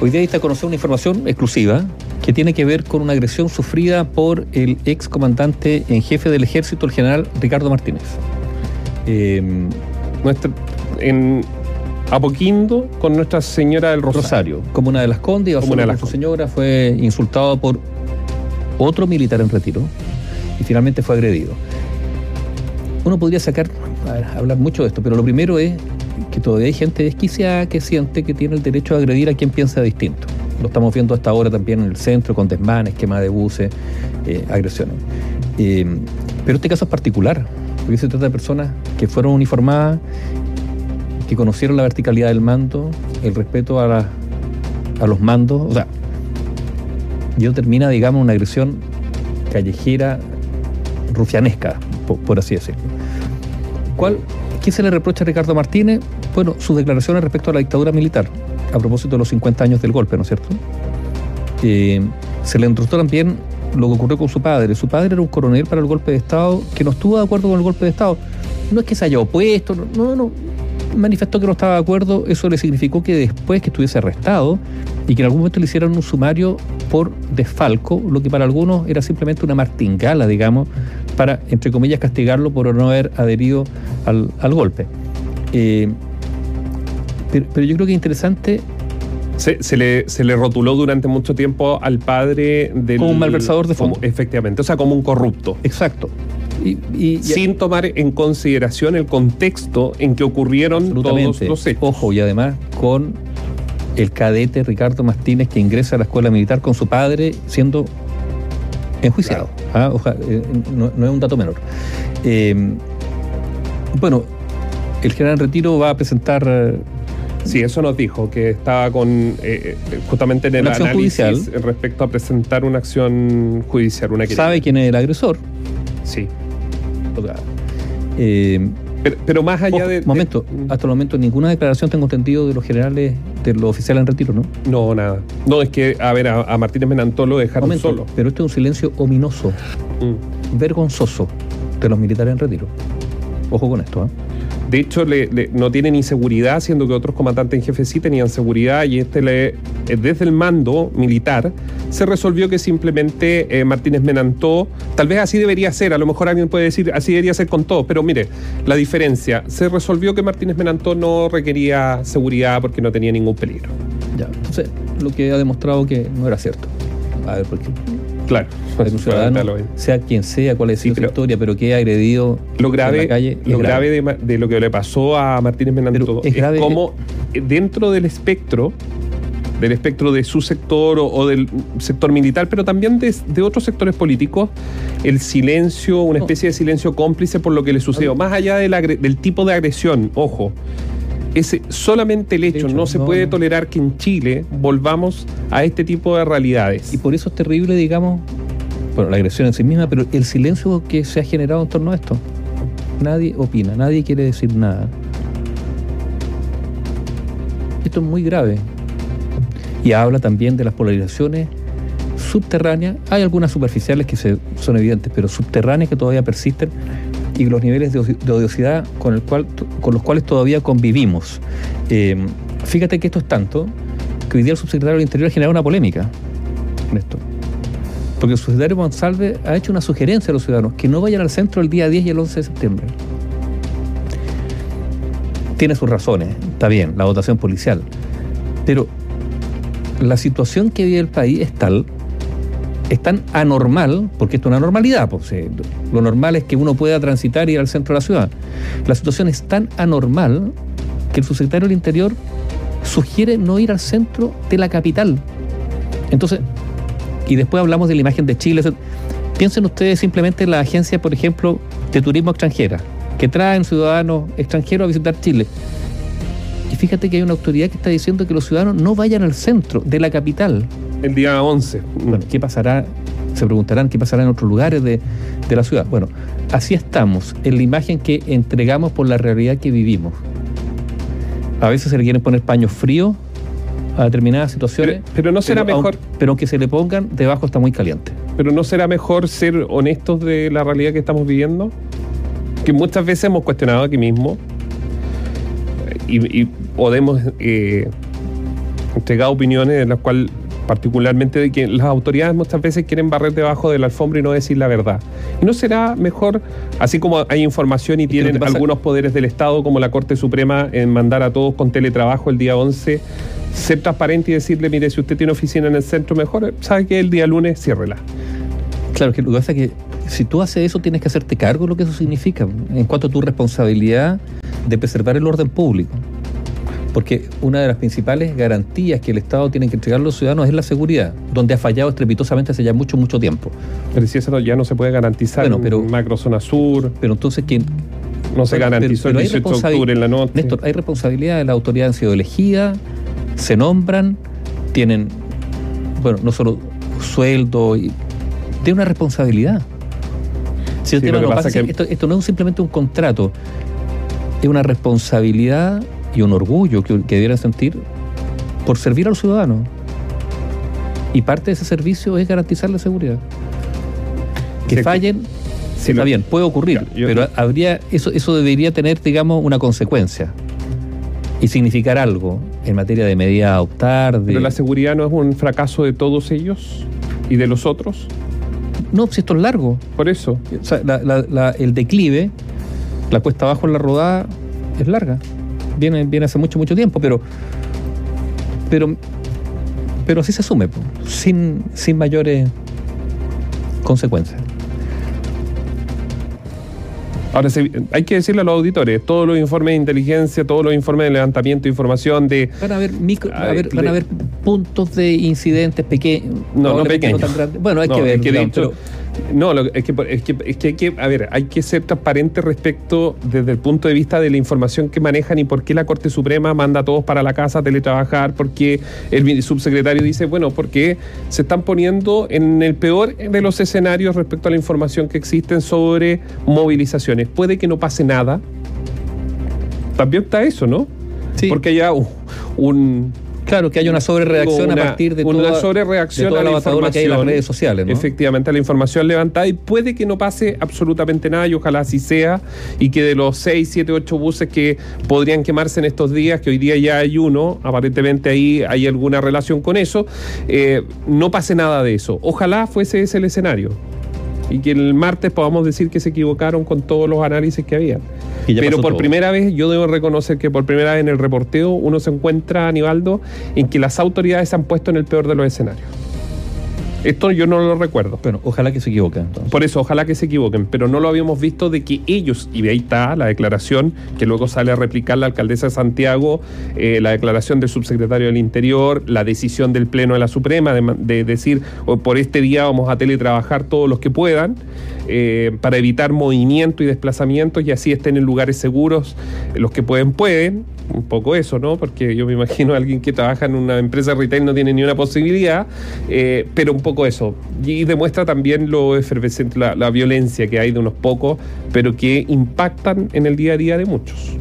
Hoy día está a conocer una información exclusiva que tiene que ver con una agresión sufrida por el ex comandante en jefe del ejército, el general Ricardo Martínez. Eh, en Apoquindo con Nuestra Señora del Rosario. Como una de las condes, como una de las su señora, fue insultado por otro militar en retiro y finalmente fue agredido. Uno podría sacar, hablar mucho de esto, pero lo primero es hay gente desquiciada que siente que tiene el derecho a agredir a quien piensa distinto. Lo estamos viendo hasta ahora también en el centro, con desmanes, quema de buses, eh, agresiones. Eh, pero este caso es particular, porque se trata de personas que fueron uniformadas, que conocieron la verticalidad del mando, el respeto a, a los mandos. O sea, yo termina, digamos, una agresión callejera, rufianesca, por, así decirlo. ¿Cuál, ¿Qué se le reprocha a Ricardo Martínez? Bueno, sus declaraciones respecto a la dictadura militar, a propósito de los 50 años del golpe, ¿no es cierto? Eh, se le entrustó también lo que ocurrió con su padre. Su padre era un coronel para el golpe de Estado que no estuvo de acuerdo con el golpe de Estado. No es que se haya opuesto, no, no, manifestó que no estaba de acuerdo, eso le significó que después que estuviese arrestado y que en algún momento le hicieran un sumario por desfalco, lo que para algunos era simplemente una martingala, digamos, para, entre comillas, castigarlo por no haber adherido al, golpe. Eh, pero, yo creo que es interesante se, le, se, le, rotuló durante mucho tiempo al padre del. Como un malversador de fondos. efectivamente, o sea, como un corrupto. Exacto sin tomar en consideración el contexto en que ocurrieron todos los hechos. Ojo, y además con el cadete Ricardo Martínez que ingresa a la escuela militar con su padre siendo enjuiciado. Ah, eh, no, es un dato menor. Eh, bueno, el general Retiro va a presentar Sí, eso nos dijo, que estaba con justamente en el análisis judicial. respecto a presentar una acción judicial. Una ¿Sabe quién es el agresor? Sí. Eh, pero, más allá de. Momento, hasta el momento ninguna declaración tengo entendido de los generales, de los oficiales en retiro, ¿no? No, nada. No, es que, a ver, a, Martínez Menantó lo dejaron solo. Pero este es un silencio ominoso, mm. vergonzoso de los militares en retiro. Ojo con esto, ¿eh? De hecho, no tiene ni seguridad, siendo que otros comandantes en jefe sí tenían seguridad y este le, eh, desde el mando militar se resolvió que simplemente eh, Martínez Menantó, tal vez así debería ser, a lo mejor alguien puede decir así debería ser con todo, pero mire, la diferencia, se resolvió que Martínez Menantó no requería seguridad porque no tenía ningún peligro. Ya, entonces lo que ha demostrado que no era cierto. A ver, ¿por qué? Claro. Para un ciudadano, sea quien sea, cuál es su historia, pero que ha agredido lo grave, en la calle. Lo grave, de, lo que le pasó a Martínez Menantó es, es como dentro del espectro del espectro de su sector o, del sector militar, pero también de, otros sectores políticos, el silencio, una especie de silencio cómplice por lo que le sucedió, más allá del tipo de agresión, ojo, ese solamente el hecho, no se puede tolerar que en Chile volvamos a este tipo de realidades. Y por eso es terrible, digamos, bueno, la agresión en sí misma, pero el silencio que se ha generado en torno a esto. Nadie opina, nadie quiere decir nada. Esto es muy grave. Y habla también de las polarizaciones subterráneas. Hay algunas superficiales que son evidentes, pero subterráneas que todavía persisten y los niveles de, odiosidad con, el cual, con los cuales todavía convivimos. Eh, fíjate que esto es tanto que hoy día el subsecretario del Interior ha generado una polémica en esto. Porque el subsecretario Monsalve ha hecho una sugerencia a los ciudadanos que no vayan al centro el día 10 y el 11 de septiembre. Tiene sus razones, está bien, la votación policial. Pero la situación que vive el país es tal es tan anormal, porque esto es una normalidad, pues, eh, lo normal es que uno pueda transitar y ir al centro de la ciudad. La situación es tan anormal que el subsecretario del Interior sugiere no ir al centro de la capital. Entonces, y después hablamos de la imagen de Chile. Piensen ustedes simplemente en la agencia, por ejemplo, de turismo extranjera, que traen ciudadanos extranjeros a visitar Chile. Y fíjate que hay una autoridad que está diciendo que los ciudadanos no vayan al centro de la capital el día 11. Bueno, ¿qué pasará? Se preguntarán qué pasará en otros lugares de, la ciudad. Bueno, así estamos, en la imagen que entregamos por la realidad que vivimos. A veces se le quieren poner paños fríos a determinadas situaciones. Pero, no será mejor. pero aunque se le pongan, debajo está muy caliente. Pero no será mejor ser honestos de la realidad que estamos viviendo. Que muchas veces hemos cuestionado aquí mismo y, podemos eh, entregado opiniones en las cuales particularmente de que las autoridades muchas veces quieren barrer debajo de la alfombra y no decir la verdad. ¿Y no será mejor, así como hay información y tienen algunos poderes del Estado, como la Corte Suprema, en mandar a todos con teletrabajo el día 11, ser transparente y decirle, mire, si usted tiene oficina en el centro, mejor, sabe que el día lunes ciérrela? Claro, que lo que pasa es que si tú haces eso, tienes que hacerte cargo de lo que eso significa, en cuanto a tu responsabilidad de preservar el orden público porque una de las principales garantías que el Estado tiene que entregar a los ciudadanos es la seguridad, donde ha fallado estrepitosamente hace ya mucho, mucho tiempo. Pero si eso ya no se puede garantizar bueno, pero, en macrozona sur. Pero entonces, ¿quién? No se garantizó el 18 de octubre en la noche. Néstor, hay responsabilidad, las autoridades han sido elegidas, se nombran, tienen, bueno, no solo sueldo, y, tienen una responsabilidad. Si esto, esto no es simplemente un contrato, es una responsabilidad y un orgullo que, que debieran sentir por servir a los ciudadanos. Y parte de ese servicio es garantizar la seguridad. Que fallen, está bien, puede ocurrir, pero habría eso, eso debería tener, digamos, una consecuencia y significar algo en materia de medida a adoptar. ¿Pero la seguridad no es un fracaso de todos ellos y de los otros? No, si esto es largo. Por eso. el declive, la cuesta abajo en la rodada es larga viene, viene hace mucho, mucho tiempo, pero, pero, pero así se asume, sin, sin mayores consecuencias. Ahora, hay que decirle a los auditores, todos los informes de inteligencia, todos los informes de levantamiento de información de... Van a haber, micro, van a haber puntos de incidentes pequeños. No, no, pequeños. bueno, hay que ver. No, es, que, es, que, es, que, hay que, a ver, hay que ser transparente respecto desde el punto de vista de la información que manejan y por qué la Corte Suprema manda a todos para la casa a teletrabajar, porque el subsecretario dice, bueno, porque se están poniendo en el peor de los escenarios respecto a la información que existen sobre movilizaciones. Puede que no pase nada. También está eso, ¿no? Sí. Porque haya un Claro, que haya una sobrereacción a partir de una toda, sobrereacción a la, información que hay en las redes sociales. ¿no? Efectivamente, la información levantada y puede que no pase absolutamente nada y ojalá así sea y que de los 6, 7, 8 buses que podrían quemarse en estos días, que hoy día ya hay uno, aparentemente ahí hay alguna relación con eso, eh, no pase nada de eso. Ojalá fuese ese el escenario y que el martes podamos decir que se equivocaron con todos los análisis que había. Pero por primera vez, yo debo reconocer que por primera vez en el reporteo uno se encuentra, Anibaldo, en que las autoridades se han puesto en el peor de los escenarios. Esto yo no lo recuerdo. Bueno, ojalá que se equivoquen. Por eso, ojalá que se equivoquen, pero no lo habíamos visto de que ellos, y ahí está la declaración que luego sale a replicar la alcaldesa de Santiago, eh, la declaración del subsecretario del Interior, la decisión del Pleno de la Suprema de, decir, por este día vamos a teletrabajar todos los que puedan, eh, para evitar movimiento y desplazamientos y así estén en lugares seguros, los que pueden, pueden un poco eso, ¿no? Porque yo me imagino a alguien que trabaja en una empresa retail no tiene ni una posibilidad, eh, pero un poco eso. Y demuestra también lo efervescente, la, la, violencia que hay de unos pocos, pero que impactan en el día a día de muchos.